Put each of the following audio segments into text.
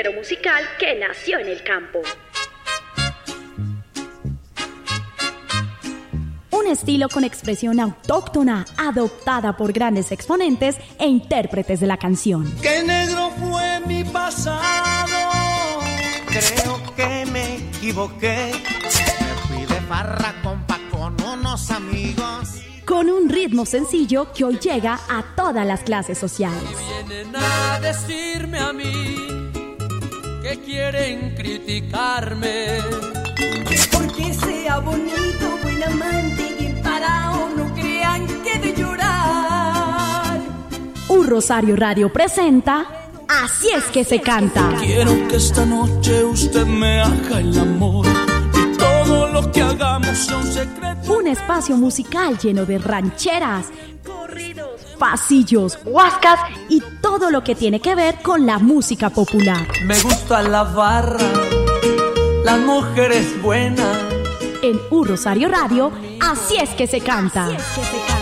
género musical que nació en el campo. Un estilo con expresión autóctona, adoptada por grandes exponentes e intérpretes de la canción. ¡Qué negro fue mi pasado! Creo que me equivoqué. Me fui de farra compa con unos amigos. Con un ritmo sencillo que hoy llega a todas las clases sociales. Vienen a decirme a mí que quieren criticarme. Porque sea bonito, buen amante y emparado, no crean que de llorar. Un Rosario Radio presenta Así es que se canta. Quiero que esta noche usted me haga el amor y todo lo que hagamos sea un secreto. Un espacio musical lleno de rancheras, Corridos, pasillos, huascas y todo lo que tiene que ver con la música popular. Me gusta la barra, las mujeres buenas. En Un Rosario Radio, Así es que se canta. Así es que se canta.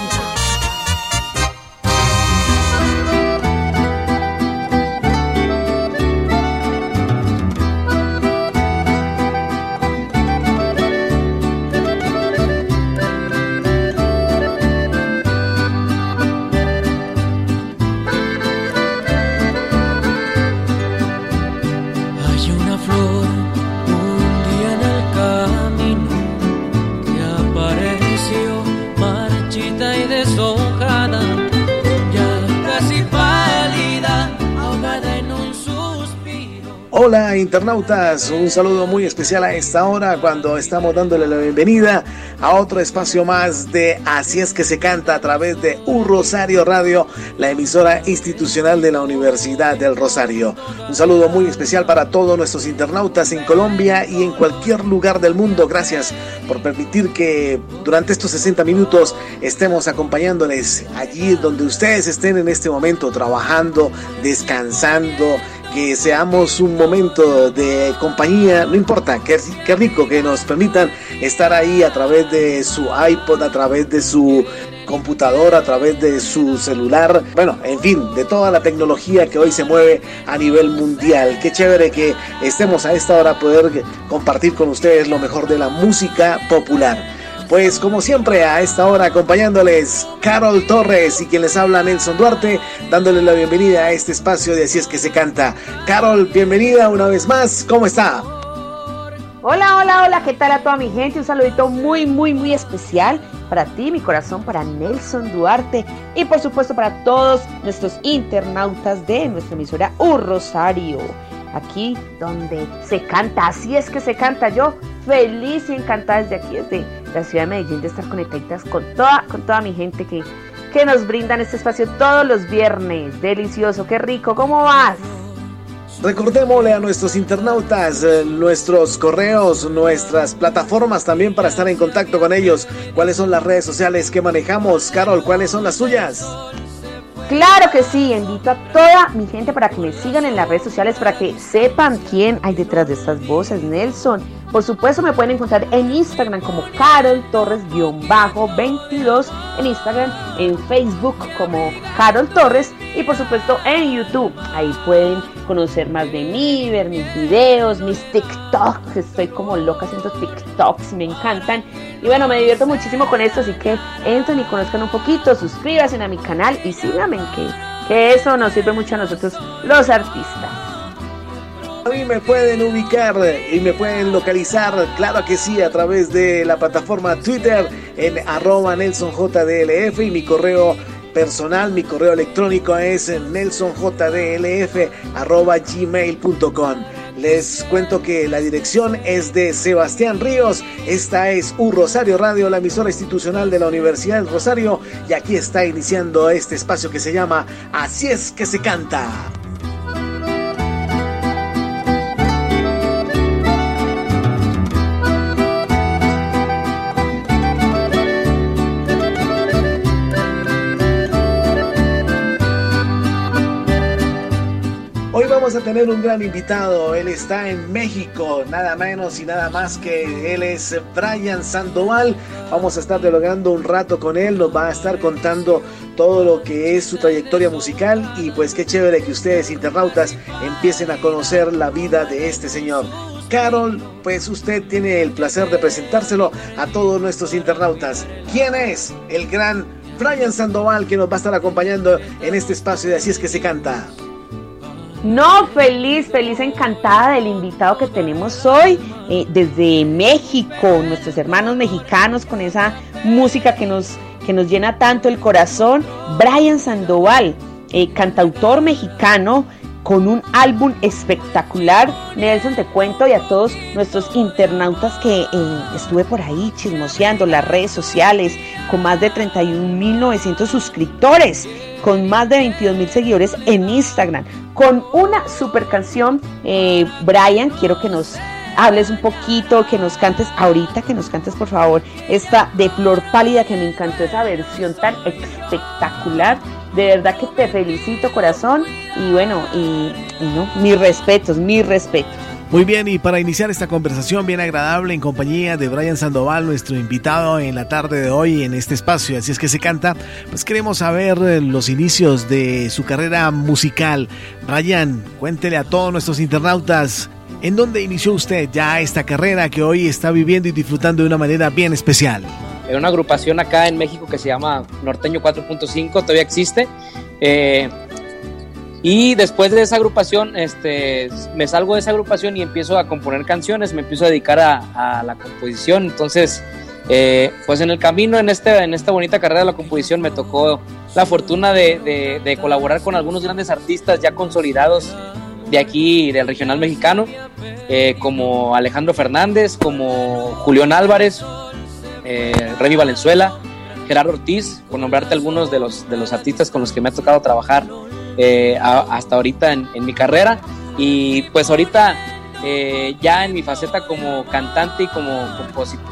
Hola internautas, un saludo muy especial a esta hora cuando estamos dándole la bienvenida a otro espacio más de Así es que se canta a través de Un Rosario Radio, la emisora institucional de la Universidad del Rosario. Un saludo muy especial para todos nuestros internautas en Colombia y en cualquier lugar del mundo. Gracias por permitir que durante estos 60 minutos estemos acompañándoles allí donde ustedes estén en este momento trabajando, descansando que seamos un momento de compañía, no importa, qué, rico que nos permitan estar ahí a través de su iPod, a través de su computadora, a través de su celular, bueno, en fin, de toda la tecnología que hoy se mueve a nivel mundial. Qué chévere que estemos a esta hora poder compartir con ustedes lo mejor de la música popular. Pues como siempre a esta hora acompañándoles Carol Torres y quien les habla Nelson Duarte, dándole la bienvenida a este espacio de Así es que se canta. Carol, bienvenida una vez más, ¿cómo está? Hola, hola, hola, ¿qué tal a toda mi gente? Un saludito muy, muy, muy especial para ti, mi corazón, para Nelson Duarte y por supuesto para todos nuestros internautas de nuestra emisora Un Rosario. Aquí donde se canta, así es que se canta yo, feliz y encantada desde aquí, desde la ciudad de Medellín, de estar conectadas con toda, con toda mi gente que, que nos brindan este espacio todos los viernes. Delicioso, qué rico, ¿cómo vas? Recordémosle a nuestros internautas eh, nuestros correos, nuestras plataformas también para estar en contacto con ellos. ¿Cuáles son las redes sociales que manejamos? Carol, ¿cuáles son las suyas? Claro que sí, invito a toda mi gente para que me sigan en las redes sociales para que sepan quién hay detrás de estas voces, Nelson. Por supuesto me pueden encontrar en Instagram como Carol Torres-22, en Instagram, en Facebook como Carol Torres y por supuesto en YouTube. Ahí pueden conocer más de mí, ver mis videos, mis TikToks. Estoy como loca haciendo TikToks, me encantan. Y bueno, me divierto muchísimo con esto, así que entren y conozcan un poquito, suscríbanse a mi canal y síganme, que, que eso nos sirve mucho a nosotros los artistas. Mí me pueden ubicar y me pueden localizar, claro que sí, a través de la plataforma Twitter en arroba NelsonJDLF y mi correo personal, mi correo electrónico es nelsonjdlf arroba gmail.com. Les cuento que la dirección es de Sebastián Ríos. Esta es Un Rosario Radio, la emisora institucional de la Universidad del Rosario. Y aquí está iniciando este espacio que se llama Así es que se canta. Tener un gran invitado. Él está en México, nada menos y nada más que él es Brian Sandoval. Vamos a estar dialogando un rato con él, nos va a estar contando todo lo que es su trayectoria musical y pues qué chévere que ustedes internautas empiecen a conocer la vida de este señor. Carol, pues usted tiene el placer de presentárselo a todos nuestros internautas. ¿Quién es el gran Brian Sandoval que nos va a estar acompañando en este espacio de Así es que se canta? No, feliz, feliz, encantada del invitado que tenemos hoy eh, desde México, nuestros hermanos mexicanos con esa música que nos, que nos llena tanto el corazón. Brian Sandoval, eh, cantautor mexicano, con un álbum espectacular. Nelson, te cuento y a todos nuestros internautas que eh, estuve por ahí chismoseando las redes sociales, con más de 31.900 suscriptores, con más de 22.000 seguidores en Instagram, con una super canción. Eh, Brian, quiero que nos hables un poquito, que nos cantes ahorita, que nos cantes por favor esta de Flor Pálida, que me encantó esa versión tan espectacular de verdad que te felicito, corazón. Y bueno, y, no, mis respetos, mis respetos. Muy bien, y para iniciar esta conversación bien agradable en compañía de Brian Sandoval, nuestro invitado en la tarde de hoy en este espacio, así es que se canta, pues queremos saber eh, los inicios de su carrera musical. Brian, cuéntele a todos nuestros internautas, ¿en dónde inició usted ya esta carrera que hoy está viviendo y disfrutando de una manera bien especial? En una agrupación acá en México que se llama Norteño 4.5, todavía existe. Eh, y después de esa agrupación, este, me salgo de esa agrupación y empiezo a componer canciones, me empiezo a dedicar a, la composición. Entonces, eh, pues en el camino, en, este, en esta bonita carrera de la composición, me tocó la fortuna de, colaborar con algunos grandes artistas ya consolidados de aquí, del regional mexicano, eh, como Alejandro Fernández, como Julián Álvarez, eh, Remy Valenzuela, Gerardo Ortiz, por nombrarte algunos de los, de los artistas con los que me ha tocado trabajar eh, hasta ahorita en, mi carrera. Y pues ahorita eh, ya en mi faceta como cantante y como,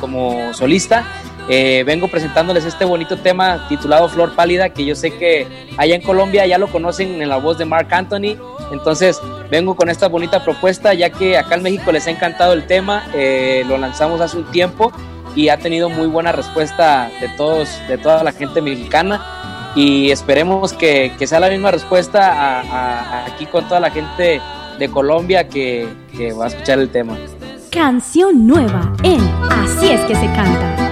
como solista, eh, vengo presentándoles este bonito tema titulado Flor Pálida, que yo sé que allá en Colombia ya lo conocen en la voz de Mark Anthony. Entonces vengo con esta bonita propuesta, ya que acá en México les ha encantado el tema, lo lanzamos hace un tiempo y ha tenido muy buena respuesta de todos, de toda la gente mexicana y esperemos que, sea la misma respuesta aquí con toda la gente de Colombia que, que va a escuchar el tema. Canción nueva en Así es que se canta.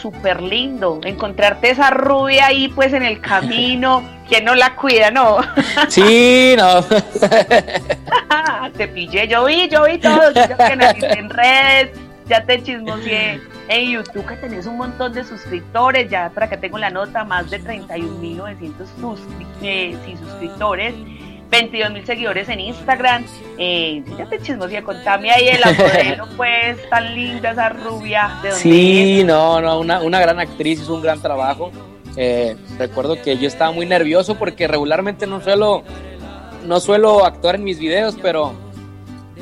Súper lindo. Encontrarte esa rubia ahí pues en el camino, ¿quién no la cuida, no? Sí, no. te pillé, yo vi, yo vi todo, yo que analicé en redes, ya te chismoseé en YouTube que tenés un montón de suscriptores, ya por acá tengo la nota, más de 31.900 suscri- eh, sí, suscriptores, 22.000 seguidores en Instagram, eh, ya te chismoseé, contame ahí el modelo pues, tan linda esa rubia, de dónde Sí, no, no, una, una gran actriz, hizo un gran trabajo. Eh, recuerdo que yo estaba muy nervioso porque regularmente no suelo, no suelo actuar en mis videos, pero,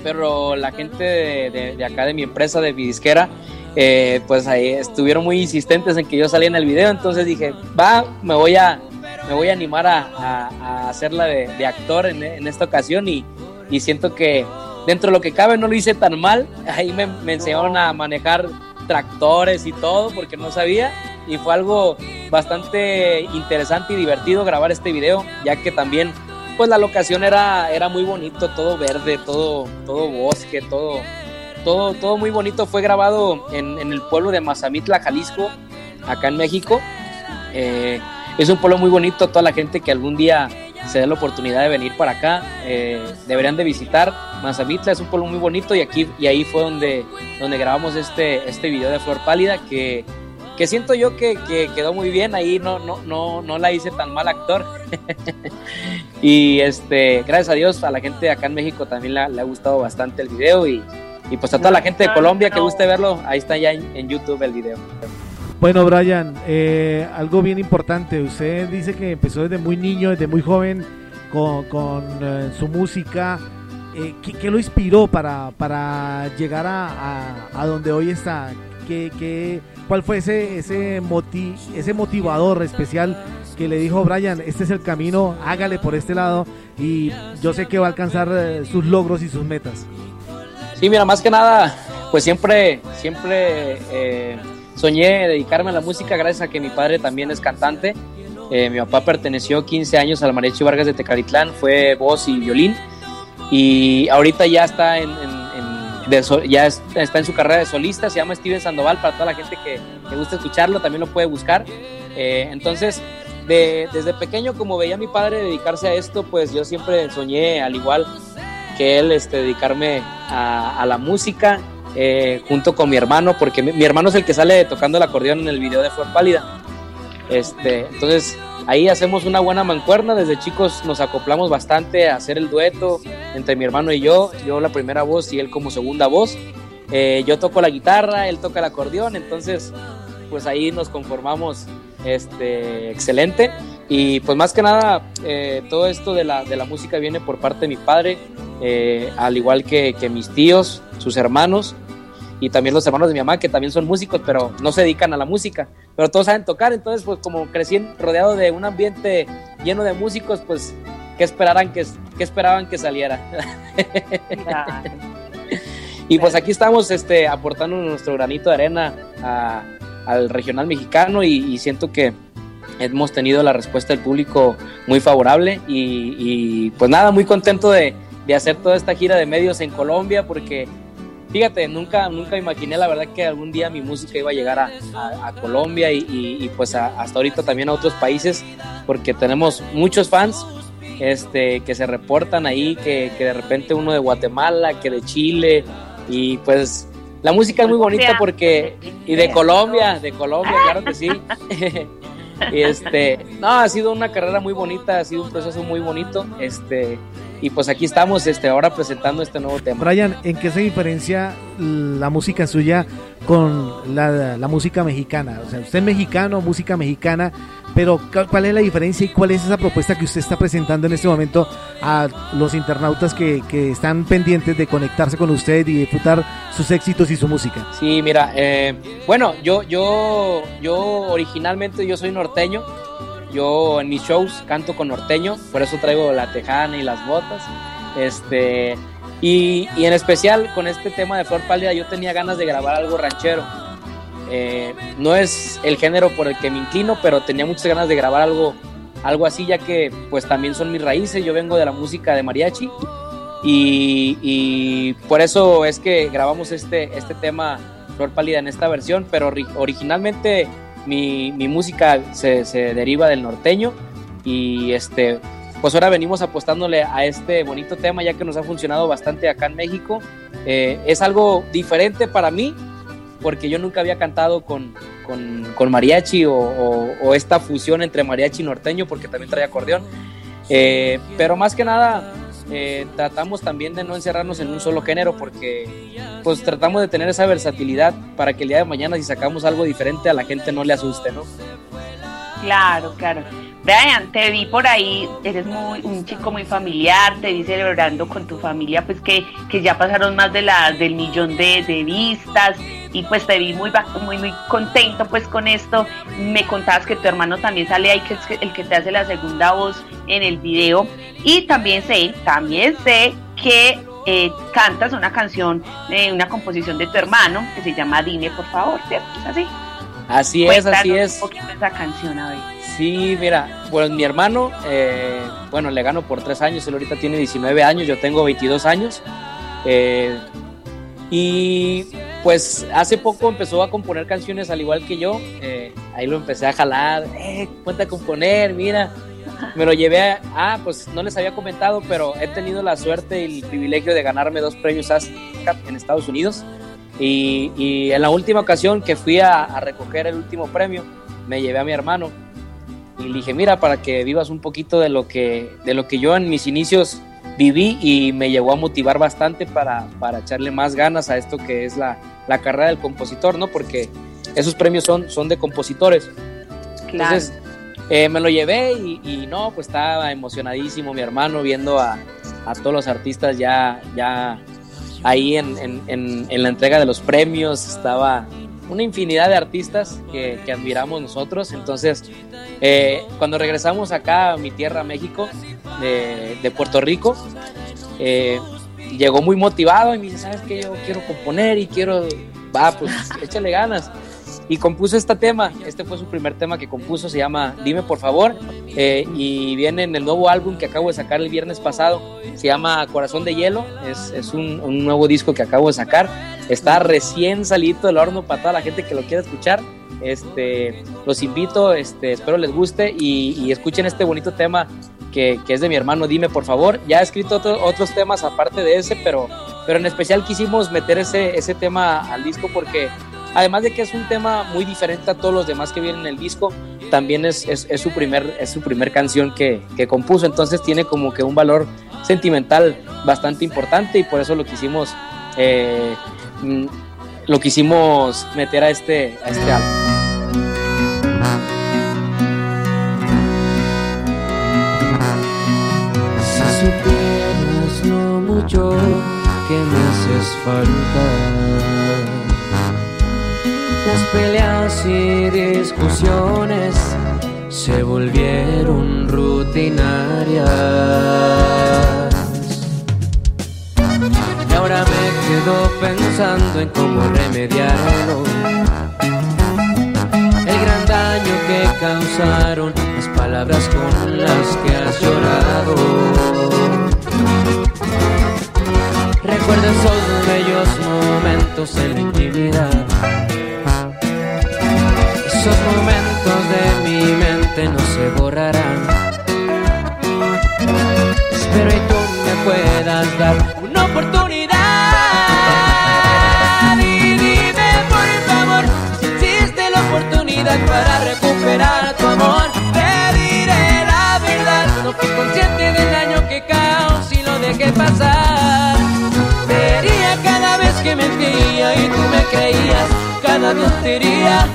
pero la gente de, de- de acá de mi empresa, de mi disquera, eh, pues ahí estuvieron muy insistentes en que yo saliera en el video, entonces dije, va, me voy a, me voy a animar a, a- a hacerla de, de actor en, en esta ocasión y, y siento que dentro de lo que cabe no lo hice tan mal, ahí me, me enseñaron a manejar tractores y todo porque no sabía y fue algo bastante interesante y divertido grabar este video ya que también pues la locación era, era muy bonito, todo verde, todo, todo bosque, todo, todo, todo muy bonito. Fue grabado en, en el pueblo de Mazamitla, Jalisco, acá en México. Eh, es un pueblo muy bonito, toda la gente que algún día se dé la oportunidad de venir para acá, eh, deberían de visitar Mazamitla, es un pueblo muy bonito y aquí y ahí fue donde, donde grabamos este, este video de Flor Pálida que, que siento yo que, que quedó muy bien, ahí no, no, no, no la hice tan mal actor. y este, gracias a Dios, a la gente de acá en México también le, ha- le ha gustado bastante el video y, y pues a toda la gente de Colombia que guste verlo, ahí está ya en, en YouTube el video. Bueno, Brian, eh, algo bien importante. Usted dice que empezó desde muy niño, desde muy joven, con, con, eh, su música. Eh, ¿qué, lo inspiró para, para llegar a, a- donde hoy está? ¿Qué, qué, ¿Cuál fue ese, ese, moti- ese motivador especial que le dijo, Brian, este es el camino, hágale por este lado y yo sé que va a alcanzar eh, sus logros y sus metas? Sí, mira, más que nada, pues siempre, siempre soñé dedicarme a la música gracias a que mi padre también es cantante. Eh, mi papá perteneció 15 años al Mariachi Vargas de Tecalitlán, fue voz y violín. Y ahorita ya está en, ya es- está en su carrera de solista, se llama Steven Sandoval, para toda la gente que le gusta escucharlo, también lo puede buscar. Eh, entonces, de- desde pequeño, como veía a mi padre dedicarse a esto, pues yo siempre soñé al igual que él este, dedicarme a la música eh, junto con mi hermano, porque mi, hermano es el que sale tocando el acordeón en el video de Flor Pálida. Este, entonces ahí hacemos una buena mancuerna, desde chicos nos acoplamos bastante a hacer el dueto entre mi hermano y yo, yo la primera voz y él como segunda voz. Eh, yo toco la guitarra, él toca el acordeón, entonces pues ahí nos conformamos este, excelente. Y pues más que nada, eh, todo esto de la, de la música viene por parte de mi padre, eh, al igual que, mis tíos, sus hermanos y también los hermanos de mi mamá, que también son músicos, pero no se dedican a la música, pero todos saben tocar. Entonces, pues como crecí rodeado de un ambiente lleno de músicos, pues, ¿qué, que, qué esperaban que saliera? y pues aquí estamos este, aportando nuestro granito de arena al regional mexicano y, y siento que hemos tenido la respuesta del público muy favorable y, y, pues nada, muy contento de, de hacer toda esta gira de medios en Colombia porque fíjate, nunca, nunca imaginé la verdad que algún día mi música iba a llegar a, a- a Colombia y, y- y, pues a- hasta ahorita también a otros países porque tenemos muchos fans este, que se reportan ahí, que, que de repente uno de Guatemala, que de Chile y pues La música es muy bonita porque... Y de Colombia, de Colombia, claro que sí. este, no, ha sido una carrera muy bonita, ha sido un proceso muy bonito. Este, y pues aquí estamos este, ahora presentando este nuevo tema. Brian, ¿en qué se diferencia la música suya con la, la música mexicana? O sea, usted es mexicano, música mexicana, pero ¿cuál es la diferencia y cuál es esa propuesta que usted está presentando en este momento a los internautas que, que están pendientes de conectarse con usted y disfrutar sus éxitos y su música? Sí, mira, eh, bueno, yo, yo, yo originalmente yo soy norteño, yo en mis shows canto con norteño, por eso traigo la tejana y las botas. Este, y, y en especial con este tema de Flor Pálida yo tenía ganas de grabar algo ranchero. Eh, no es el género por el que me inclino, pero tenía muchas ganas de grabar algo, algo así, ya que pues también son mis raíces, yo vengo de la música de mariachi y, y por eso es que grabamos este, este tema Flor Pálida en esta versión, pero originalmente mi, mi música se, se, deriva del norteño y este, pues ahora venimos apostándole a este bonito tema ya que nos ha funcionado bastante acá en México. Eh, es algo diferente para mí porque yo nunca había cantado con, con, mariachi o, esta fusión entre mariachi y norteño porque también trae acordeón. Eh, pero más que nada eh, tratamos también de no encerrarnos en un solo género porque pues tratamos de tener esa versatilidad para que el día de mañana si sacamos algo diferente a la gente no le asuste, ¿no? Claro, claro. Brian, te vi por ahí, eres muy, un chico muy familiar, te vi celebrando con tu familia, pues que, que ya pasaron más de las del millón de, de, vistas y pues te vi muy, muy, muy contento pues con esto. Me contabas que tu hermano también sale ahí, que es el que te hace la segunda voz en el video. Y también sé, también sé que eh, cantas una canción, eh, una composición de tu hermano que se llama Dime por favor, ¿cierto? ¿Es así? Así es, así es. Un poquito esa canción, a ver. Sí, mira, pues mi hermano, eh, bueno, le gano por tres años, él ahorita tiene 19 años, yo tengo 22 años. Eh, y pues hace poco empezó a componer canciones al igual que yo, eh, ahí lo empecé a jalar, eh, cuenta a componer, mira, me lo llevé a, ah, pues no les había comentado, pero he tenido la suerte y el privilegio de ganarme dos premios ASCAP en Estados Unidos. Y, y, en la última ocasión que fui a, a recoger el último premio, me llevé a mi hermano y le dije, mira, para que vivas un poquito de lo que, de lo que yo en mis inicios viví y me llegó a motivar bastante para, para echarle más ganas a esto que es la, la, carrera del compositor, ¿no? Porque esos premios son, son de compositores. Claro. Entonces, eh, me lo llevé y, y, no, pues estaba emocionadísimo mi hermano viendo a, a todos los artistas ya, ya ahí en, en, en, en la entrega de los premios, estaba una infinidad de artistas que, que admiramos nosotros. Entonces, eh, cuando regresamos acá a mi tierra, México, de, de Puerto Rico, eh, llegó muy motivado y me dice, ¿sabes qué? Yo quiero componer y quiero, va, pues échale ganas. Y compuso este tema, este fue su primer tema que compuso, se llama Dime por favor, eh, y viene en el nuevo álbum que acabo de sacar el viernes pasado, se llama Corazón de Hielo, es, es un, un, nuevo disco que acabo de sacar, está recién salido del horno para toda la gente que lo quiera escuchar, este, los invito, este, espero les guste y, escuchen este bonito tema que, que, es de mi hermano, dime por favor. Ya he escrito otro, otros temas aparte de ese, pero, pero en especial quisimos meter ese, ese tema al disco porque además de que es un tema muy diferente a todos los demás que vienen en el disco, también es, su, primer, es su primer canción que, compuso, entonces tiene como que un valor sentimental bastante importante y por eso lo quisimos, eh, lo quisimos meter a este, a este álbum. supieras lo mucho que me haces falta. Las peleas y discusiones se volvieron rutinarias. Y ahora me quedo pensando en cómo remediarlo. El gran daño que causaron las palabras con las que has llorado. Recuerda esos bellos momentos en la intimidad esos momentos de mi mente no se borrarán. Espero y tú me puedas dar una oportunidad. Y dime por favor si existe la oportunidad para recuperar tu amor. Te diré la verdad, no fui consciente del daño que caos y lo dejé pasar. Vería cada vez que mentía y tú me creías, cada día te diría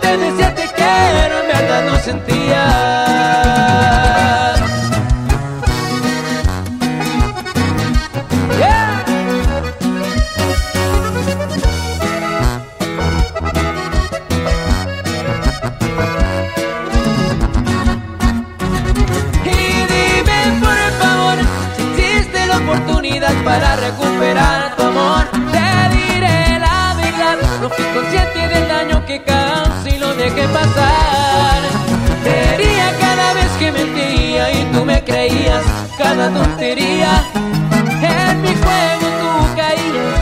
te decía te quiero, en verdad no sentía. Cada tontería. En mi juego tú caías,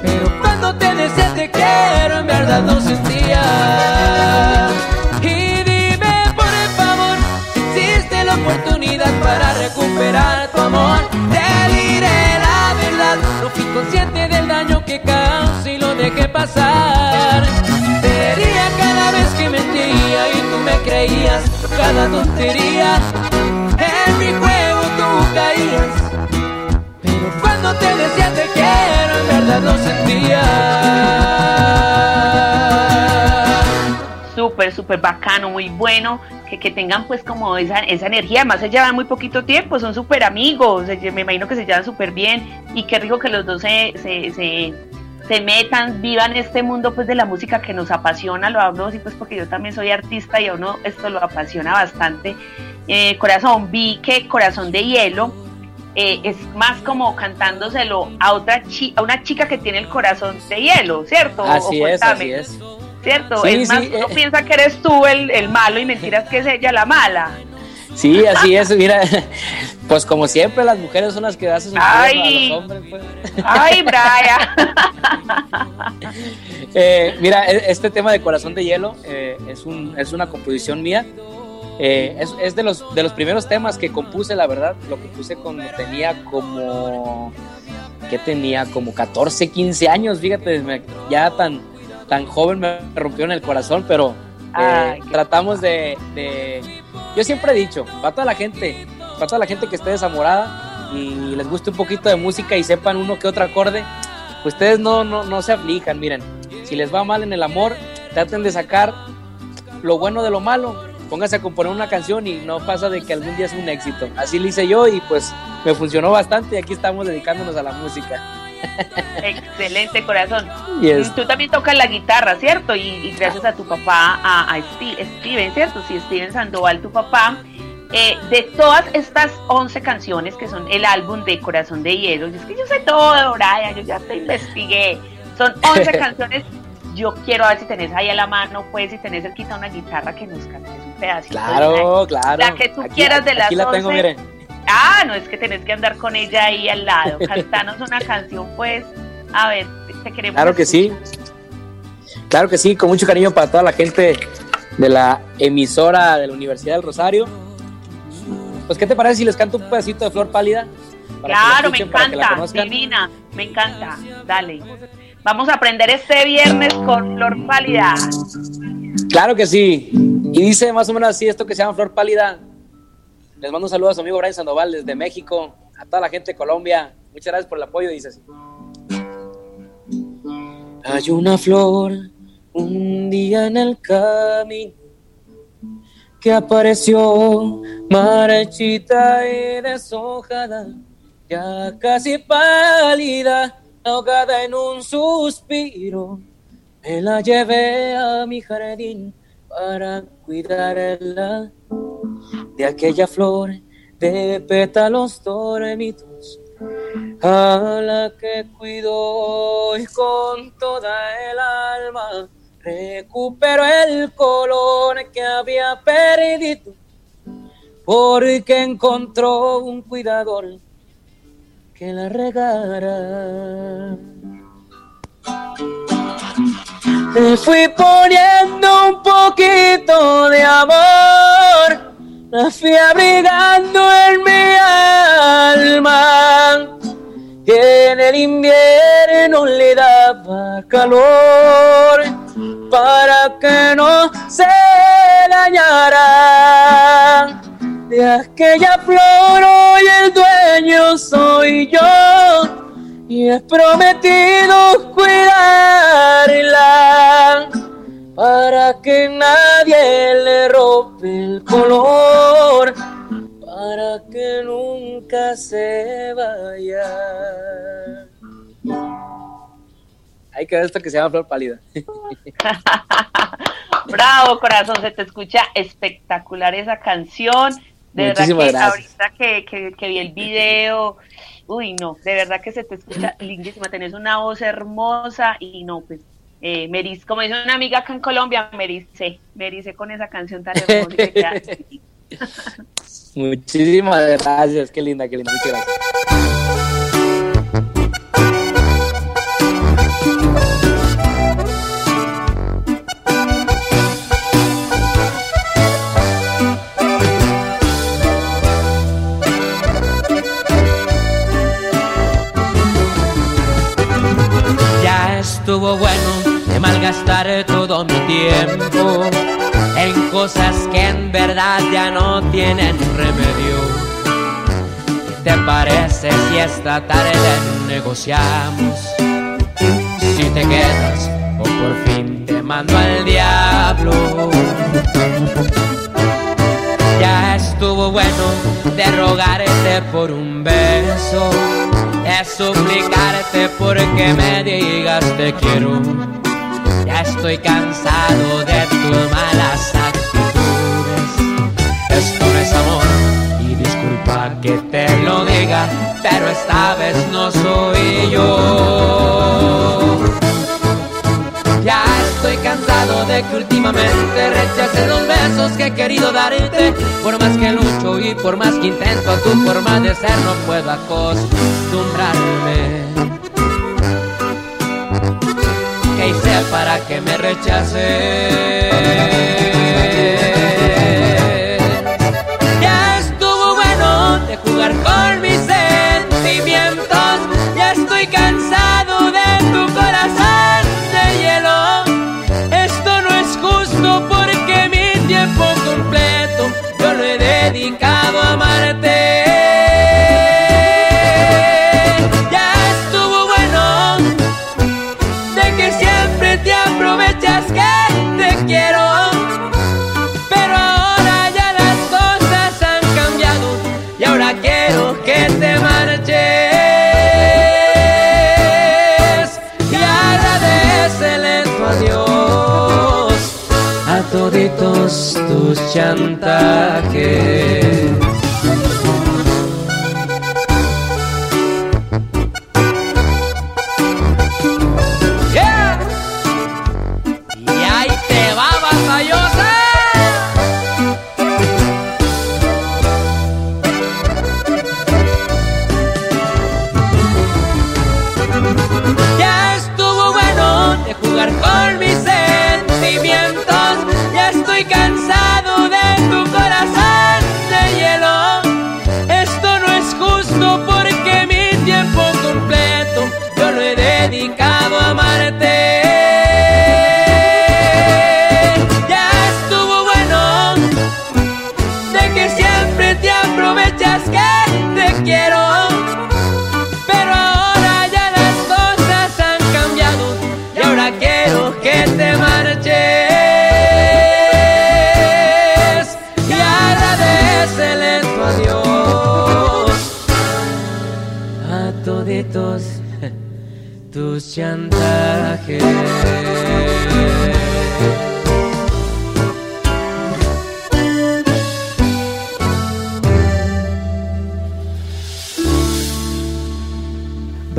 pero cuando te decía te quiero, en verdad no sentía. Y dime por favor si existe la oportunidad para recuperar tu amor. No fui consciente del daño que casi lo dejé pasar. Te hería cada vez que mentía y tú me creías cada tontería. Cuando te quiero, en verdad lo sentía. Súper, súper bacano, muy bueno que, tengan pues como esa, esa energía, además se llevan muy poquito tiempo, son súper amigos, me imagino que se llevan súper bien y qué rico que los dos se, se, se, metan, vivan este mundo pues de la música que nos apasiona, lo hablo así pues porque yo también soy artista y a uno esto lo apasiona bastante. Eh, corazón, vi que Corazón de Hielo eh, es más como cantándoselo a otra a una chica que tiene el corazón de hielo, ¿cierto? Así es, así es. ¿cierto? es más, uno eh. piensa que eres tú el, el malo y mentiras que es ella la mala. Sí, así es, mira, pues como siempre las mujeres son las que hacen ay, a los hombres. Pues. Ay, Brian. eh, mira, e, este tema de Corazón de Hielo eh, es, un, es una composición mía. Eh, es, es, de, los, de los primeros temas que compuse, la verdad. Lo compuse cuando tenía como... que tenía? Como 14, 15 años, fíjate, ya tan, tan joven me rompió en el corazón, pero eh, tratamos de, Yo siempre he dicho, para toda la gente, para toda la gente que esté desamorada y les guste un poquito de música y sepan uno que otro acorde, ustedes no, no, no se aflijan, miren, si les va mal en el amor, traten de sacar lo bueno de lo malo, pónganse a componer una canción y no pasa de que algún día es un éxito. Así lo hice yo y pues me funcionó bastante y aquí estamos dedicándonos a la música. Excelente corazón. Tú también tocas la guitarra, ¿cierto? Y, gracias a tu papá, a, Steven, ¿cierto? Sí, Steven Sandoval, tu papá. Eh, de todas estas 11 canciones que son el álbum de Corazón de Hielo, es que yo sé todo, Brian, yo ya te investigué. Son 11 canciones. Yo quiero ver si tenés ahí a la mano, pues, si tenés cerquita una guitarra que nos cantes pedacito. Claro, claro. La que tú quieras de las aquí la tengo, Ah, no es que tenés que andar con ella ahí al lado. Cantanos una canción, pues. A ver, te queremos. Claro que sí. Claro que sí, con mucho cariño para toda la gente de la emisora de la Universidad del Rosario. Pues, ¿qué te parece si les canto un pedacito de Flor Pálida? Claro, me encanta, divina, me encanta. Dale. Vamos a aprender este viernes con Flor Pálida. Claro que sí. Y dice más o menos así esto que se llama Flor Pálida. Les mando un saludo a su amigo Brian Sandoval desde México, a toda la gente de Colombia. Muchas gracias por el apoyo, dice así. Hay una flor un día en el camino que apareció marchita y deshojada, ya casi pálida, ahogada en un suspiro. Me la llevé a mi jardín para cuidarla de aquella flor de pétalos dormidos a la que cuidó y con toda el alma recuperó el color que había perdido porque encontró un cuidador que la regara. Le fui poniendo un poquito de amor la fui abrigando en mi alma, que en el invierno le daba calor para que no se dañara. aquella flor hoy el dueño soy yo y he prometido cuidarla para que nadie le rompe el color, para que nunca se vaya. Hay que ver esto que se llama Flor Pálida. Bravo, corazón, se te escucha espectacular esa canción. De Muchísimas verdad que gracias. ahorita que, que, que vi el video, uy, no, de verdad que se te escucha lindísima, tenés una voz hermosa y no, pues, eh, me como dice una amiga acá en Colombia, me ericé, me con esa canción tan hermosa. que queda- Muchísimas gracias, qué linda, qué linda, muchas gracias. Estuvo bueno de malgastar todo mi tiempo en cosas que en verdad ya no tienen remedio. ¿Qué te parece si esta tarde negociamos? Si te quedas o por fin te mando al diablo. Ya estuvo bueno de rogarte por un beso, de suplicarte porque me digas te quiero. Ya estoy cansado de tus malas actitudes. Esto no es amor y disculpa que te lo diga, pero esta vez no soy yo. Ya estoy cansado de que últimamente rechaces los besos que he querido darte. Por más que lucho y por más que intento a tu forma de ser, no puedo acostumbrarme. ¿Qué hice para que me rechaces? Tus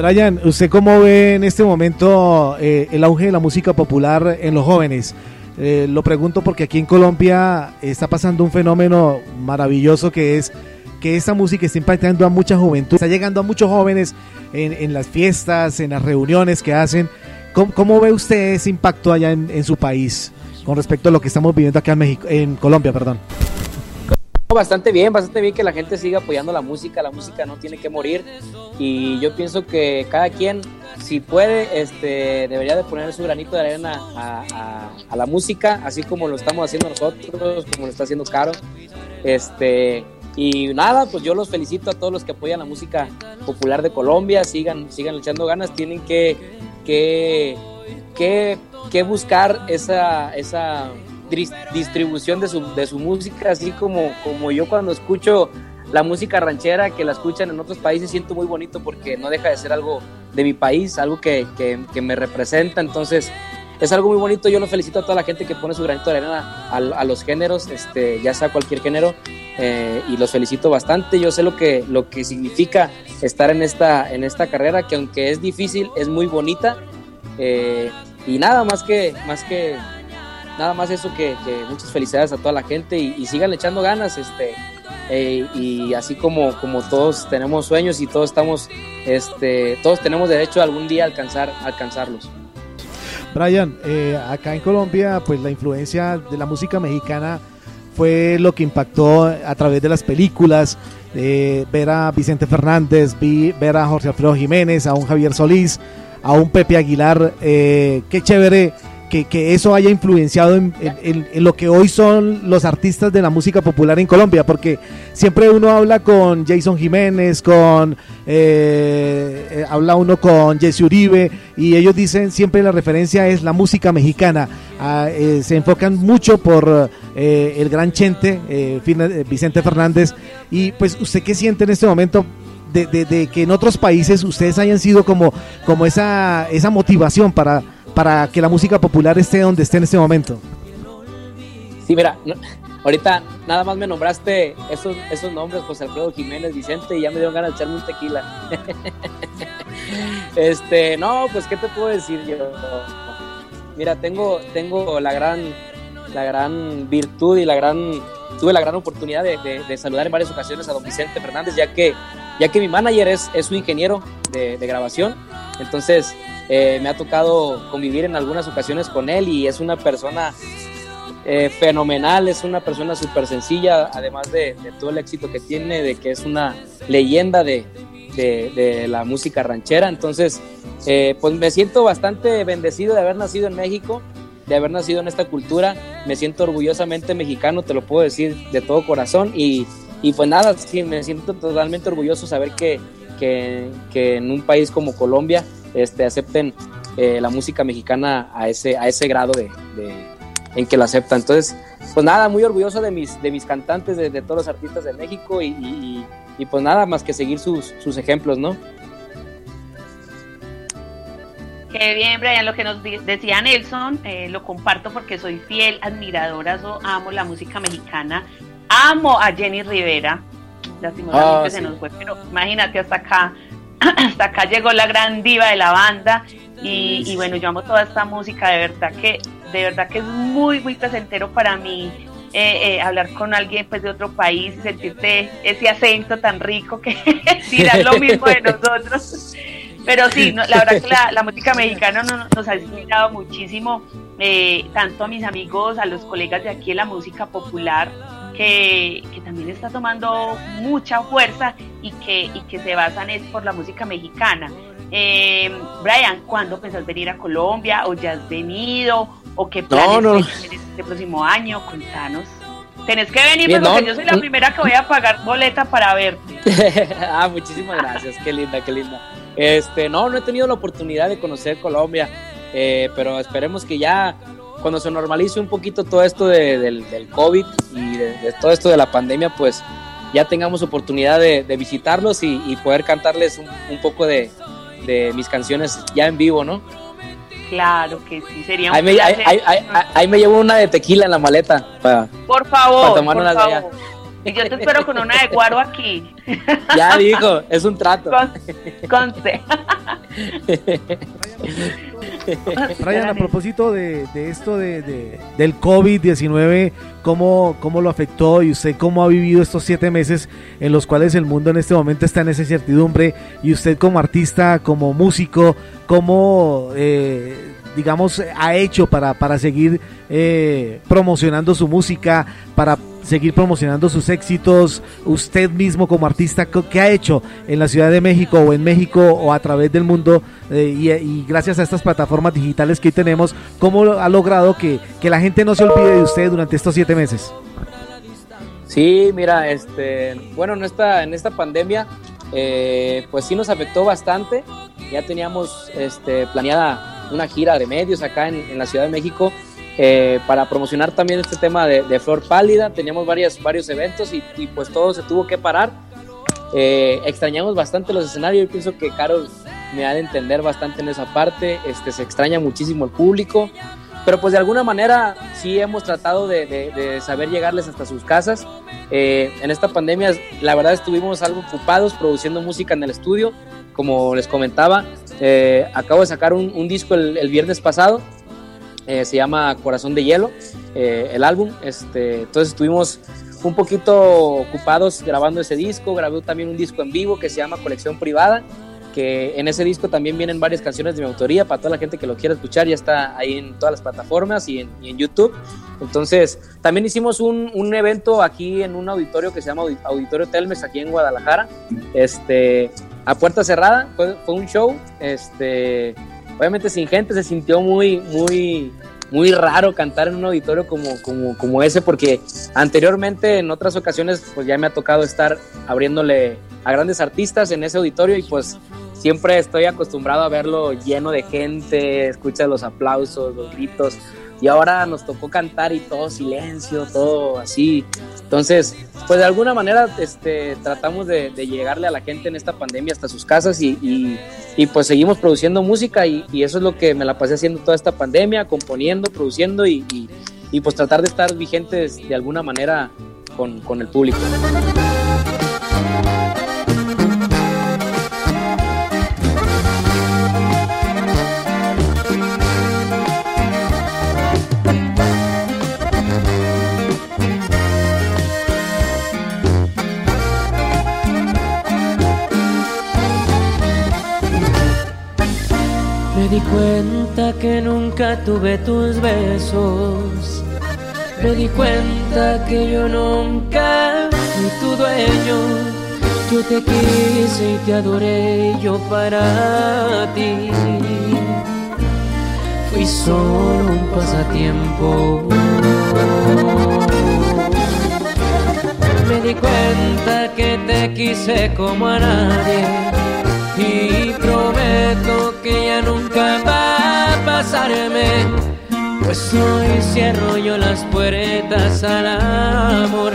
Brian, ¿usted cómo ve en este momento eh, el auge de la música popular en los jóvenes? Eh, lo pregunto porque aquí en Colombia está pasando un fenómeno maravilloso que es que esta música está impactando a mucha juventud, está llegando a muchos jóvenes en, en las fiestas, en las reuniones que hacen. ¿Cómo, ve usted ese impacto allá en, su país con respecto a lo que estamos viviendo acá en en Colombia, perdón? Bastante bien, bastante bien que la gente siga apoyando la música, la música no tiene que morir. Y yo pienso que cada quien, si puede, este, debería de poner su granito de arena a, la música, así como lo estamos haciendo nosotros, como lo está haciendo Caro, este, y nada, pues yo los felicito a todos los que apoyan la música popular de Colombia, sigan, sigan echando ganas, tienen que, que, que, que buscar esa, esa distribución de su, de su música, así como, como yo cuando escucho la música ranchera que la escuchan en otros países siento muy bonito porque no deja de ser algo de mi país, algo que, que, que me representa, entonces es algo muy bonito. Yo lo felicito a toda la gente que pone su granito de arena a, a los géneros, este, ya sea cualquier género, eh, y los felicito bastante. Yo sé lo que, lo que significa estar en esta, en esta carrera, que aunque es difícil, es muy bonita. Eh, y nada más que, más que, nada más eso que, muchas felicidades a toda la gente y, sigan echando ganas, este, eh, y así como, como todos tenemos sueños y todos estamos, este, todos tenemos derecho a algún día alcanzar, alcanzarlos. Brian, eh, acá en Colombia, pues la influencia de la música mexicana fue lo que impactó a través de las películas, eh, ver a Vicente Fernández, ver a Jorge Alfredo Jiménez, a un Javier Solís, a un Pepe Aguilar, eh, qué chévere que, eso haya influenciado en, lo que hoy son los artistas de la música popular en Colombia, porque siempre uno habla con Jason Jiménez, con eh, eh, habla uno con Jesse Uribe, y ellos dicen siempre la referencia es la música mexicana. Ah, eh, se enfocan mucho por el gran Chente, Vicente Fernández, y pues usted qué siente en este momento de, de, que en otros países ustedes hayan sido como, como esa, esa motivación para para que la música popular esté donde esté en este momento? Sí, mira, ahorita nada más me nombraste esos, esos nombres, José Alfredo Jiménez, Vicente, y ya me dieron ganas de echarme un tequila. este, no, pues, ¿qué te puedo decir yo? Mira, tengo, tengo la gran, la gran virtud y la gran, tuve la gran oportunidad de, saludar en varias ocasiones a don Vicente Fernández, ya que, ya que mi manager es, es su ingeniero de, de grabación. Entonces, eh, me ha tocado convivir en algunas ocasiones con él y es una persona eh, fenomenal, es una persona súper sencilla, además de, todo el éxito que tiene, de que es una leyenda de, la música ranchera. Entonces, eh, pues me siento bastante bendecido de haber nacido en México, de haber nacido en esta cultura. Me siento orgullosamente mexicano, te lo puedo decir de todo corazón. Y, pues nada, sí, me siento totalmente orgulloso saber que, que en un país como Colombia este, acepten eh, la música mexicana a ese, a ese grado de, en que la aceptan. Entonces, pues nada, muy orgulloso de mis, de mis cantantes, de, todos los artistas de México y, pues nada más que seguir sus, sus ejemplos, ¿no? Qué bien, Brian, lo que nos decía Nelson, eh, lo comparto porque soy fiel admiradora, amo la música mexicana, amo a Jenny Rivera, lastimosamente ah, se nos fue, pero imagínate hasta acá hasta acá llegó la gran diva de la banda y, bueno, yo amo toda esta música, de verdad que, de verdad que es muy, muy placentero para mí eh, eh, hablar con alguien pues de otro país y sentirte ese acento tan rico que dirá lo mismo de nosotros. Pero sí, la verdad que la, música mexicana nos, ha inspirado muchísimo, eh, tanto a mis amigos, a los colegas de aquí en la música popular, que, también está tomando mucha fuerza y que, y que se basan es por la música mexicana. Eh, Brian, ¿cuándo pensás venir a Colombia? ¿O ya has venido? ¿O qué planes no, este próximo año? Contanos. Tenés que venir porque yo soy la primera que voy a pagar boleta para verte. ah, muchísimas gracias, qué linda, qué linda. Este, no, no he tenido la oportunidad de conocer Colombia, eh, pero esperemos que ya cuando se normalice un poquito todo esto del, COVID y de, todo esto de la pandemia, pues ya tengamos oportunidad de, visitarlos y, poder cantarles un, poco de, mis canciones ya en vivo, ¿no? Claro que sí, sería un ahí me, ahí, me llevo una de tequila en la maleta. por favor, por favor. Y yo te espero con una de guaro aquí. Ya dijo, es un trato. conste. Brian, a propósito de, esto de, del COVID-19, ¿cómo, ¿cómo lo afectó y usted cómo ha vivido estos siete meses en los cuales el mundo en este momento está en esa incertidumbre y usted como artista, como músico, cómo... Eh, digamos, ha hecho para, para seguir eh, promocionando su música, para seguir promocionando sus éxitos, usted mismo como artista, ¿qué ha hecho en la Ciudad de México o en México o a través del mundo eh, y, gracias a estas plataformas digitales que hoy tenemos, cómo ha logrado que, la gente no se olvide de usted durante estos siete meses? Sí, mira, este, bueno, en esta, en esta pandemia, eh, pues sí nos afectó bastante. Ya teníamos este, planeada una gira de medios acá en, la Ciudad de México eh, para promocionar también este tema de, Flor Pálida. Teníamos varias, varios eventos y, pues todo se tuvo que parar. Eh, extrañamos bastante los escenarios. Yo pienso que Carol me ha de entender bastante en esa parte. Este, se extraña muchísimo el público. Pero pues de alguna manera sí hemos tratado de, saber llegarles hasta sus casas. Eh, en esta pandemia la verdad estuvimos algo ocupados produciendo música en el estudio, como les comentaba. Eh, acabo de sacar un, disco el, viernes pasado, eh, se llama Corazón de Hielo, el álbum. Este, entonces estuvimos un poquito ocupados grabando ese disco, grabé también un disco en vivo que se llama Colección Privada que en ese disco también vienen varias canciones de mi autoría, para toda la gente que lo quiera escuchar, ya está ahí en todas las plataformas y en, YouTube. Entonces, también hicimos un, un, evento aquí en un auditorio que se llama Auditorio Telmex, aquí en Guadalajara, este, a puerta cerrada, fue, un show, este, obviamente sin gente, se sintió muy, muy, muy raro cantar en un auditorio como, como, como ese, porque anteriormente en otras ocasiones pues ya me ha tocado estar abriéndole a grandes artistas en ese auditorio y pues siempre estoy acostumbrado a verlo lleno de gente, escucha los aplausos, los gritos. Y ahora nos tocó cantar y todo silencio, todo así. Entonces, pues de alguna manera este, tratamos de, llegarle a la gente en esta pandemia hasta sus casas y, y, pues seguimos produciendo música y, y, eso es lo que me la pasé haciendo toda esta pandemia, componiendo, produciendo y, pues tratar de estar vigentes de alguna manera con, con el público. Di cuenta que nunca tuve tus besos. Me di cuenta que yo nunca fui tu dueño. Yo te quise y te adoré yo para ti. Fui solo un pasatiempo. Me di cuenta que te quise como a nadie y prometo que ya nunca va a pasarme. Pues hoy cierro yo las puertas al amor.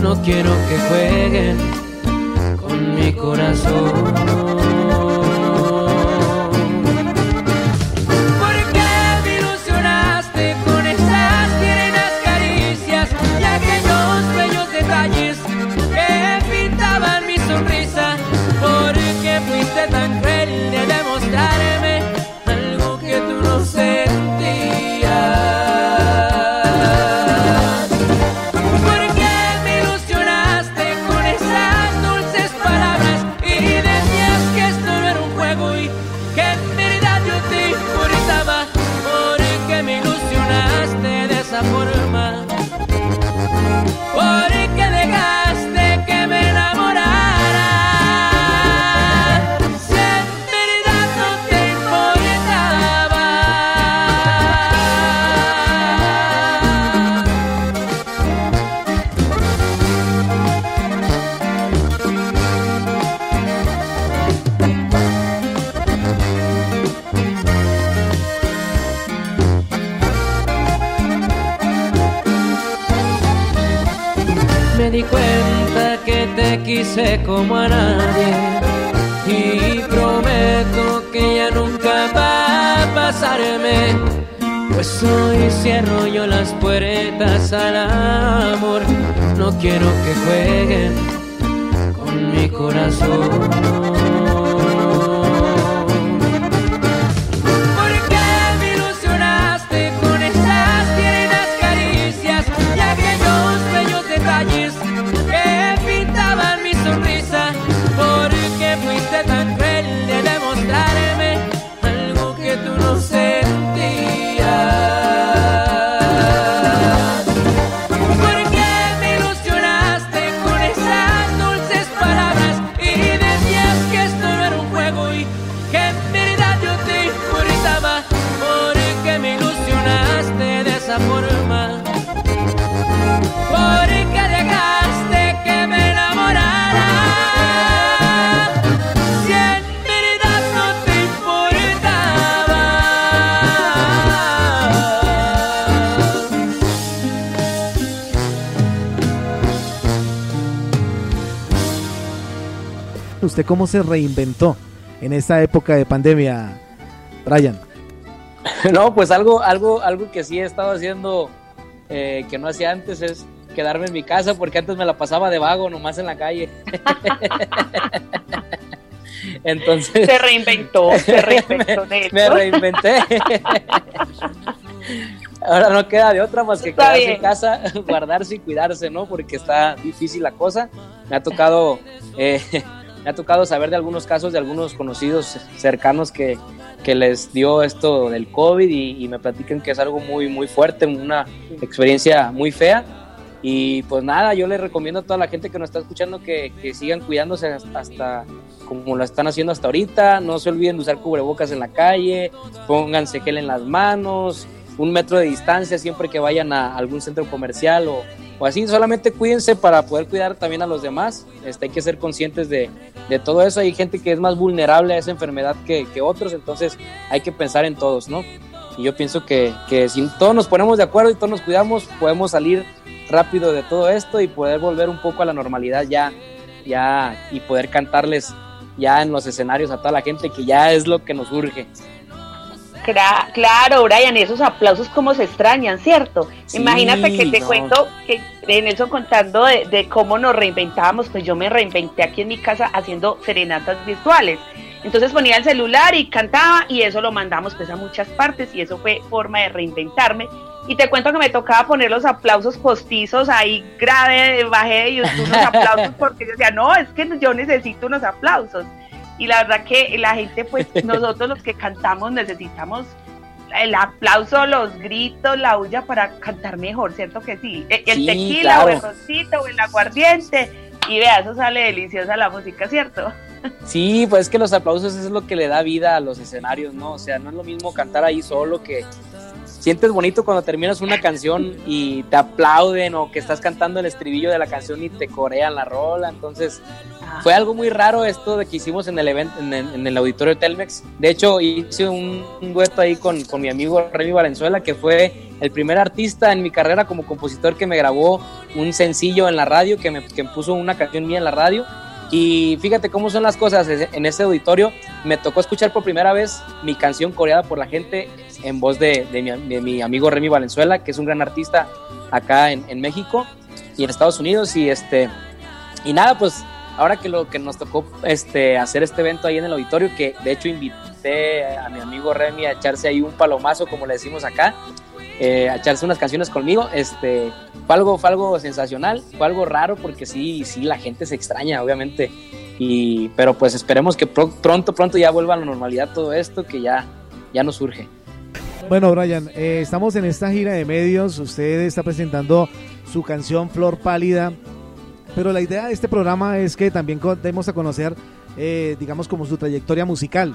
No quiero que jueguen con mi corazón. Quiero que jueguen cómo se reinventó en esta época de pandemia, Brian? No, pues algo, algo, algo que sí he estado haciendo eh, que no hacía antes es quedarme en mi casa porque antes me la pasaba de vago nomás en la calle. Entonces. Se reinventó, se reinventó. me, me reinventé. Ahora no queda de otra más que quedarse en casa, guardarse y cuidarse, ¿no? Porque está difícil la cosa. Me ha tocado, eh, me ha tocado saber de algunos casos de algunos conocidos cercanos que, que les dio esto del COVID y, y, me platican que es algo muy, muy fuerte, una experiencia muy fea. Y pues nada, yo les recomiendo a toda la gente que nos está escuchando que, que sigan cuidándose hasta como lo están haciendo hasta ahorita. No se olviden de usar cubrebocas en la calle, pónganse gel en las manos, un metro de distancia siempre que vayan a algún centro comercial o, o así. Solamente cuídense para poder cuidar también a los demás. Este, hay que ser conscientes de, de, todo eso. Hay gente que es más vulnerable a esa enfermedad que, que otros, entonces hay que pensar en todos, ¿no? Y yo pienso que, que si todos nos ponemos de acuerdo y todos nos cuidamos, podemos salir rápido de todo esto y poder volver un poco a la normalidad ya, ya y poder cantarles ya en los escenarios a toda la gente que ya es lo que nos urge. Claro, Brian, esos aplausos como se extrañan, ¿cierto? Sí, Imagínate que te no. cuento que en eso contando de, de, cómo nos reinventábamos, pues yo me reinventé aquí en mi casa haciendo serenatas virtuales. Entonces ponía el celular y cantaba y eso lo mandamos pues a muchas partes y eso fue forma de reinventarme. Y te cuento que me tocaba poner los aplausos postizos ahí grave, bajé de YouTube unos aplausos porque yo decía, no, es que yo necesito unos aplausos y la verdad que la gente, pues nosotros los que cantamos necesitamos el aplauso, los gritos, la huya para cantar mejor, ¿cierto que sí? El, sí, tequila claro. o el rosito o el aguardiente y vea, eso sale deliciosa la música, ¿cierto? Sí, pues es que los aplausos es lo que le da vida a los escenarios, ¿no? O sea, no es lo mismo cantar ahí solo que sientes bonito cuando terminas una canción y te aplauden o que estás cantando el estribillo de la canción y te corean la rola, entonces fue algo muy raro esto de que hicimos en el evento, en el, en el auditorio de Telmex. De hecho, hice un, un dueto ahí con, con, mi amigo Remy Valenzuela, que fue el primer artista en mi carrera como compositor que me grabó un sencillo en la radio, que me que puso una canción mía en la radio. Y fíjate cómo son las cosas. En ese auditorio me tocó escuchar por primera vez mi canción coreada por la gente en voz de, de, mi, de mi, amigo Remy Valenzuela, que es un gran artista acá en, en México y en Estados Unidos. Y, este, y nada, pues ahora que lo que nos tocó este, hacer este evento ahí en el auditorio, que de hecho invité a mi amigo Remy a echarse ahí un palomazo, como le decimos acá, eh, a echarse unas canciones conmigo, este, fue algo, fue algo sensacional, fue algo raro porque sí, sí, la gente se extraña, obviamente, y, pero pues esperemos que pro, pronto, pronto ya vuelva a la normalidad todo esto, que ya, ya nos surge. Bueno, Brian, eh, estamos en esta gira de medios, usted está presentando su canción Flor Pálida, pero la idea de este programa es que también demos a conocer, eh, digamos, como su trayectoria musical.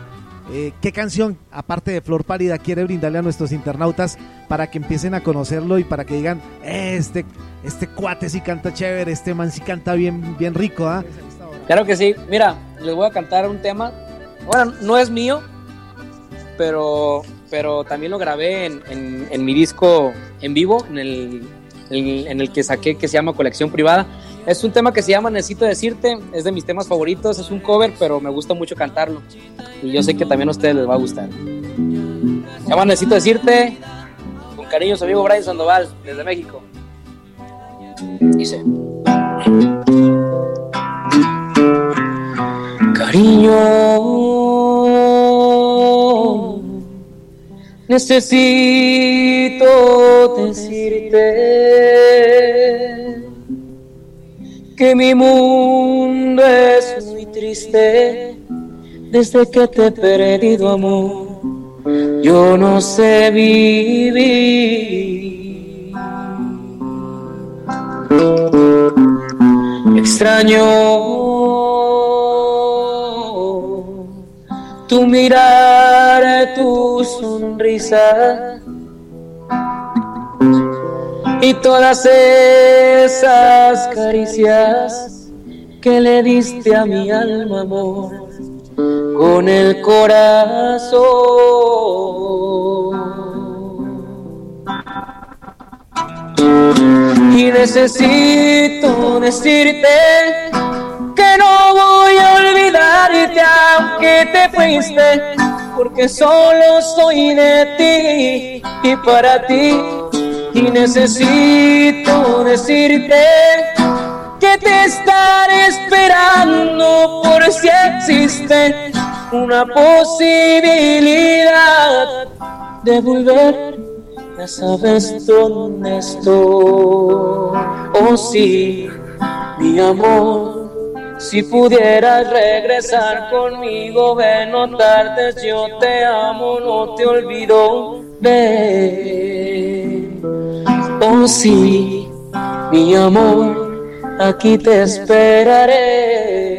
Eh, ¿Qué canción, aparte de Flor Pálida, quiere brindarle a nuestros internautas para que empiecen a conocerlo y para que digan, eh, este, este cuate sí canta chévere, este man sí canta bien, bien rico? ¿ah? Claro que sí. Mira, les voy a cantar un tema. Bueno, no es mío, pero, pero también lo grabé en, mi disco en vivo, en el que saqué, que se llama Colección Privada. Es un tema que se llama Necesito Decirte, es de mis temas favoritos, es un cover, pero me gusta mucho cantarlo. Y yo sé que también a ustedes les va a gustar. Se llama Necesito Decirte, con cariño su amigo Brian Sandoval, desde México. Dice. Cariño, necesito decirte que mi mundo es muy triste desde que te he perdido amor. Yo no sé vivir. Extraño tu mirar, tu sonrisa y todas esas caricias que le diste a mi alma, amor, con el corazón. Y necesito decirte que no voy a olvidarte aunque te fuiste, porque solo soy de ti y para ti y necesito decirte que te estaré esperando por si existe una posibilidad de volver. Ya sabes dónde estoy. Oh sí, mi amor. Si pudieras regresar conmigo, ven no tardes, yo te amo, no te olvido, ven. Oh sí, mi amor, aquí te esperaré.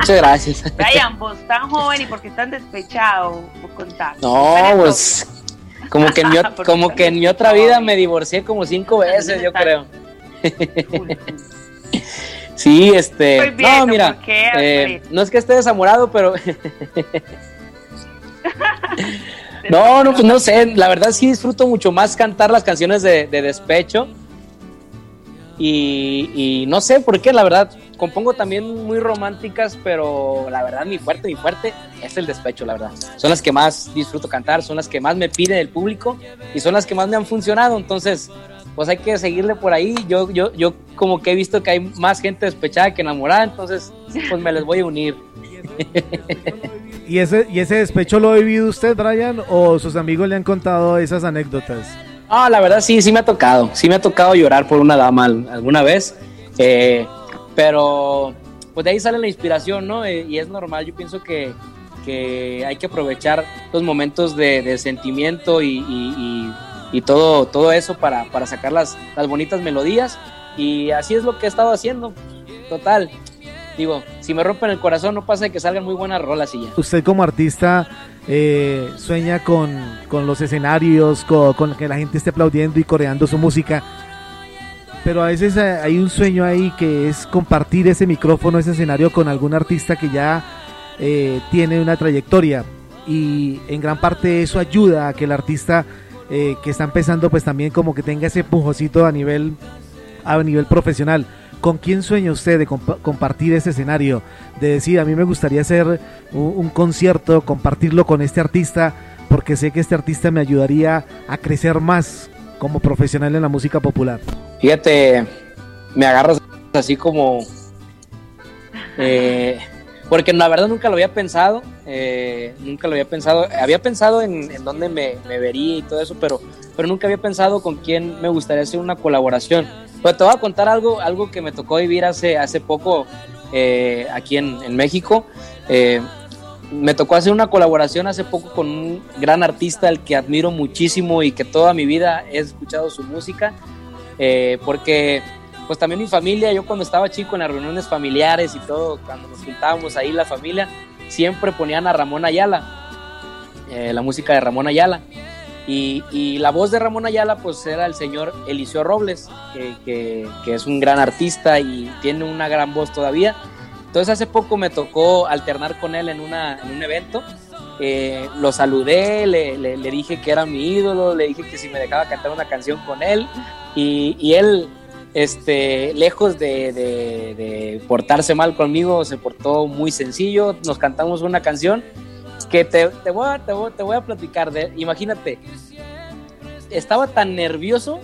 Muchas gracias. Brian, vos tan joven y por qué tan despechado, contar. No, pues como que, en mi, como que en mi otra vida me divorcié como cinco veces, yo creo. Sí, este. no, mira. Eh, no es que esté desamorado, pero. no, no, pues no sé. La verdad sí disfruto mucho más cantar las canciones de, despecho. Y, no sé por qué, la verdad. Compongo también muy románticas, pero la verdad, mi fuerte, mi fuerte es el despecho, la verdad. Son las que más disfruto cantar, son las que más me pide el público y son las que más me han funcionado. Entonces, pues hay que seguirle por ahí. Yo, yo, yo como que he visto que hay más gente despechada que enamorada, entonces pues me les voy a unir. ¿Y ese, ¿Y ese despecho lo ha vivido usted, Brian, o sus amigos le han contado esas anécdotas? Ah, la verdad sí, sí me ha tocado. Sí me ha tocado llorar por una dama alguna vez. Eh, pero pues de ahí sale la inspiración, ¿no? Eh, y es normal, yo pienso que, que hay que aprovechar los momentos de, sentimiento y y todo, todo eso para, para sacar las, las bonitas melodías. Y así es lo que he estado haciendo. Total. Digo, si me rompen el corazón, no pasa de que salgan muy buenas rolas y ya. Usted como artista eh, sueña con, con, los escenarios, con, que la gente esté aplaudiendo y coreando su música. Pero a veces eh, hay un sueño ahí que es compartir ese micrófono, ese escenario con algún artista que ya eh, tiene una trayectoria. Y en gran parte eso ayuda a que el artista que está empezando, pues también como que tenga ese pujocito a nivel, a nivel profesional. ¿Con quién sueña usted de compartir ese escenario? De decir, a mí me gustaría hacer un, concierto, compartirlo con este artista, porque sé que este artista me ayudaría a crecer más como profesional en la música popular. Fíjate, me agarras así como... Eh, porque la verdad nunca lo había pensado, eh, nunca lo había pensado, había pensado en, en dónde me, vería y todo eso, pero, pero nunca había pensado con quién me gustaría hacer una colaboración. Pero te voy a contar algo, algo que me tocó vivir hace, hace poco eh, aquí en, México. Eh, me tocó hacer una colaboración hace poco con un gran artista al que admiro muchísimo y que toda mi vida he escuchado su música, porque pues también mi familia, yo cuando estaba chico en las reuniones familiares y todo, cuando nos juntábamos ahí la familia, siempre ponían a Ramón Ayala, eh, la música de Ramón Ayala. Y, la voz de Ramón Ayala pues era el señor Eliseo Robles, que, es un gran artista y tiene una gran voz todavía. Entonces hace poco me tocó alternar con él en, una, en un evento. Eh, lo saludé, le, le, dije que era mi ídolo, le dije que si me dejaba cantar una canción con él. Y, y él, este, lejos de, portarse mal conmigo, se portó muy sencillo. Nos cantamos una canción que te, voy, a, te, voy, a platicar. De, imagínate, estaba tan nervioso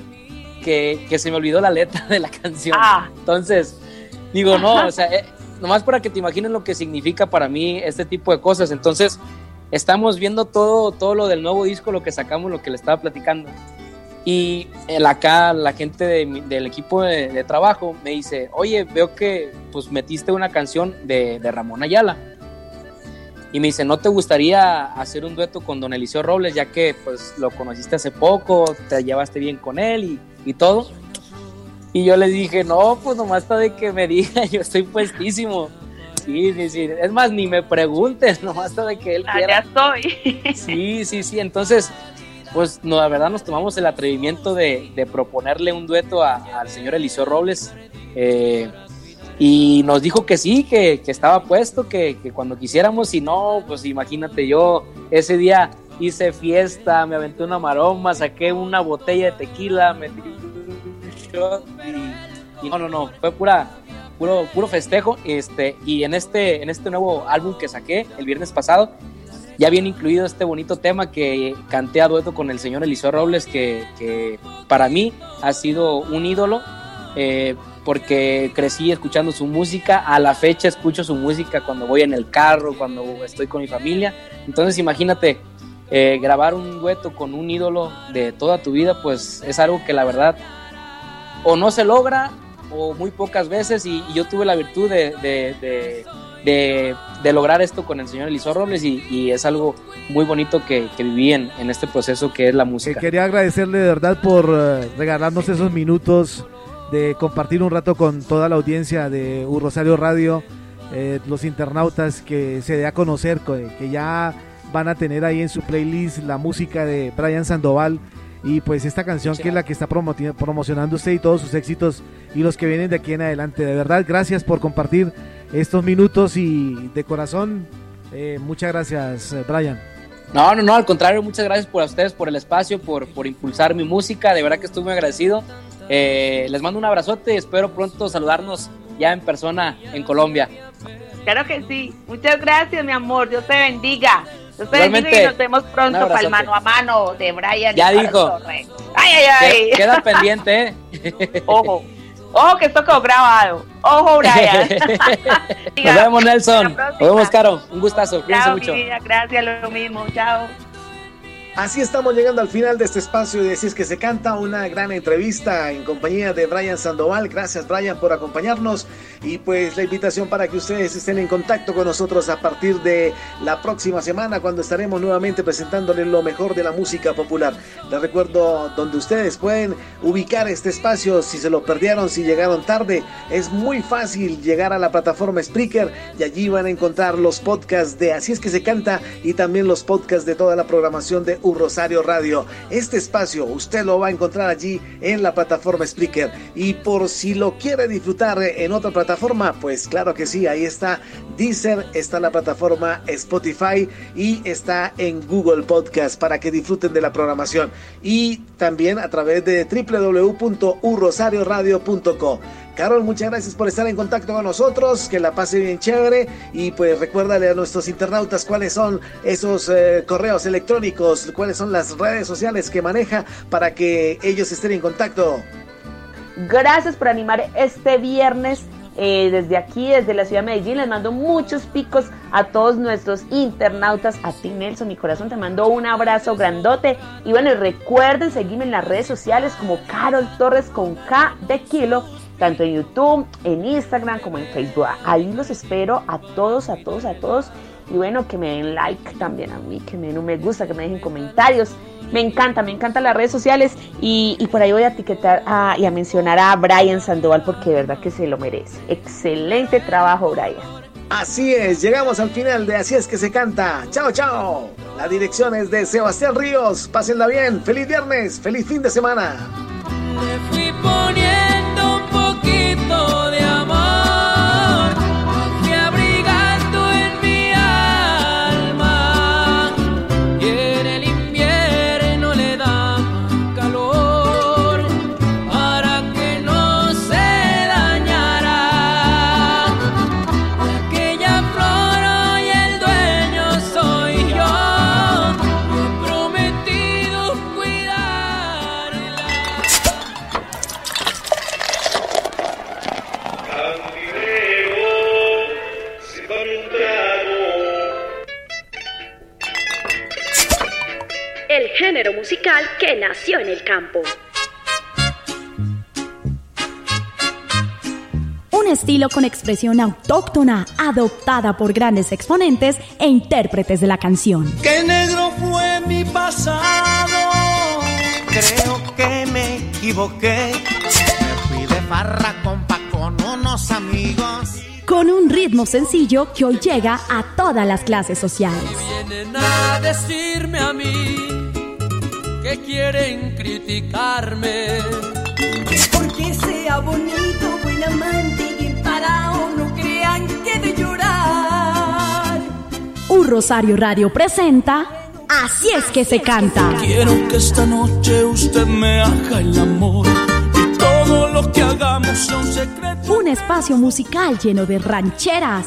que, se me olvidó la letra de la canción. Ah. Entonces, digo, no, o sea, eh, nomás para que te imagines lo que significa para mí este tipo de cosas. Entonces, estamos viendo todo, todo lo del nuevo disco, lo que sacamos, lo que le estaba platicando. Y acá la gente del equipo de, trabajo me dice, oye, veo que pues metiste una canción de, Ramón Ayala. Y me dice, ¿no te gustaría hacer un dueto con Don Eliseo Robles, ya que pues lo conociste hace poco, te llevaste bien con él y, todo? Y yo le dije, no, pues nomás está de que me diga, yo estoy puestísimo. Sí, sí, sí. Es más, ni me preguntes, nomás está de que él ah, quiera. Ya estoy. Sí, sí, sí. Entonces, pues no, la verdad nos tomamos el atrevimiento de, proponerle un dueto al señor Eliseo Robles. Eh, y nos dijo que sí, que, estaba puesto, que, cuando quisiéramos, y no, pues imagínate, yo ese día hice fiesta, me aventé una maroma, saqué una botella de tequila, metí shot y, no, no, no, fue pura, puro, puro festejo. Este, y en este, en este nuevo álbum que saqué el viernes pasado, ya viene incluido este bonito tema que canté a dueto con el señor Eliseo Robles, que, para mí ha sido un ídolo, eh, porque crecí escuchando su música, a la fecha escucho su música cuando voy en el carro, cuando estoy con mi familia, entonces imagínate, eh, grabar un dueto con un ídolo de toda tu vida, pues es algo que la verdad o no se logra o muy pocas veces. Y, yo tuve la virtud de de, lograr esto con el señor Eliseo Robles. Y, es algo muy bonito que, viví en, este proceso que es la música. Quería agradecerle de verdad por eh, regalarnos esos minutos de compartir un rato con toda la audiencia de Un Rosario Radio eh, los internautas que se dé a conocer, que ya van a tener ahí en su playlist la música de Brian Sandoval y pues esta canción que es la que está promocionando usted y todos sus éxitos y los que vienen de aquí en adelante. De verdad, gracias por compartir estos minutos y de corazón, eh, muchas gracias, Brian. No, no, no, al contrario, muchas gracias por a ustedes, por el espacio, por, por impulsar mi música, de verdad que estoy muy agradecido. Eh, les mando un abrazote y espero pronto saludarnos ya en persona en Colombia. Claro que sí, muchas gracias mi amor, Dios te bendiga. Dios te bendiga y nos vemos pronto para el mano a mano de Brian. Ya dijo. Ay, ay, ay. Queda, pendiente, ¿eh? Ojo. Ojo que esto quedó grabado. Ojo, Brian. Nos vemos, Nelson. Nos vemos, Caro. Un gustazo. Cuídense mucho. Gracias, lo mismo. Chao. Así estamos llegando al final de este espacio de Si es que se canta, una gran entrevista en compañía de Brian Sandoval. Gracias Brian por acompañarnos y pues la invitación para que ustedes estén en contacto con nosotros a partir de la próxima semana cuando estaremos nuevamente presentándoles lo mejor de la música popular. Les recuerdo donde ustedes pueden ubicar este espacio si se lo perdieron, si llegaron tarde. Es muy fácil llegar a la plataforma Spreaker y allí van a encontrar los podcasts de Así es que se canta y también los podcasts de toda la programación de Rosario Radio. Este espacio usted lo va a encontrar allí en la plataforma Spreaker. Y por si lo quiere disfrutar en otra plataforma, pues claro que sí, ahí está Deezer, está la plataforma Spotify y está en Google Podcast para que disfruten de la programación. Y también a través de www.urrosarioradio.co. Carol, muchas gracias por estar en contacto con nosotros, que la pase bien chévere y pues recuérdale a nuestros internautas cuáles son esos eh, correos electrónicos, cuáles son las redes sociales que maneja para que ellos estén en contacto. Gracias por animar este viernes eh, desde aquí, desde la ciudad de Medellín, les mando muchos picos a todos nuestros internautas. A ti, Nelson, mi corazón, te mando un abrazo grandote. Y bueno, recuerden seguirme en las redes sociales como Carol Torres con K de Kilo tanto en YouTube, en Instagram como en Facebook. Ahí los espero a todos, a todos, a todos. Y bueno, que me den like también a mí, que me den un me gusta, que me dejen comentarios. Me encanta, me encantan las redes sociales y, por ahí voy a etiquetar y a mencionar a Brian Sandoval porque de verdad que se lo merece. Excelente trabajo, Brian. Así es, llegamos al final de Así es que se canta. Chao, chao. La dirección es de Sebastián Ríos. Pásenla bien. Feliz viernes, feliz fin de semana. Poniendo de musical campo. Un estilo con expresión autóctona, adoptada por grandes exponentes e intérpretes de la canción. ¡Qué negro fue mi pasado! Creo que me equivoqué. Me fui de farra compa con unos amigos con un ritmo sencillo que hoy llega a todas las clases sociales. Vienen a decirme a mí que quieren criticarme. Porque sea bonito, buen amante y parado, no crean que de llorar. Un Rosario Radio presenta Así es que se canta. Quiero que esta noche usted me haga el amor. Y todo lo que hagamos sea un secreto. Un espacio musical lleno de rancheras,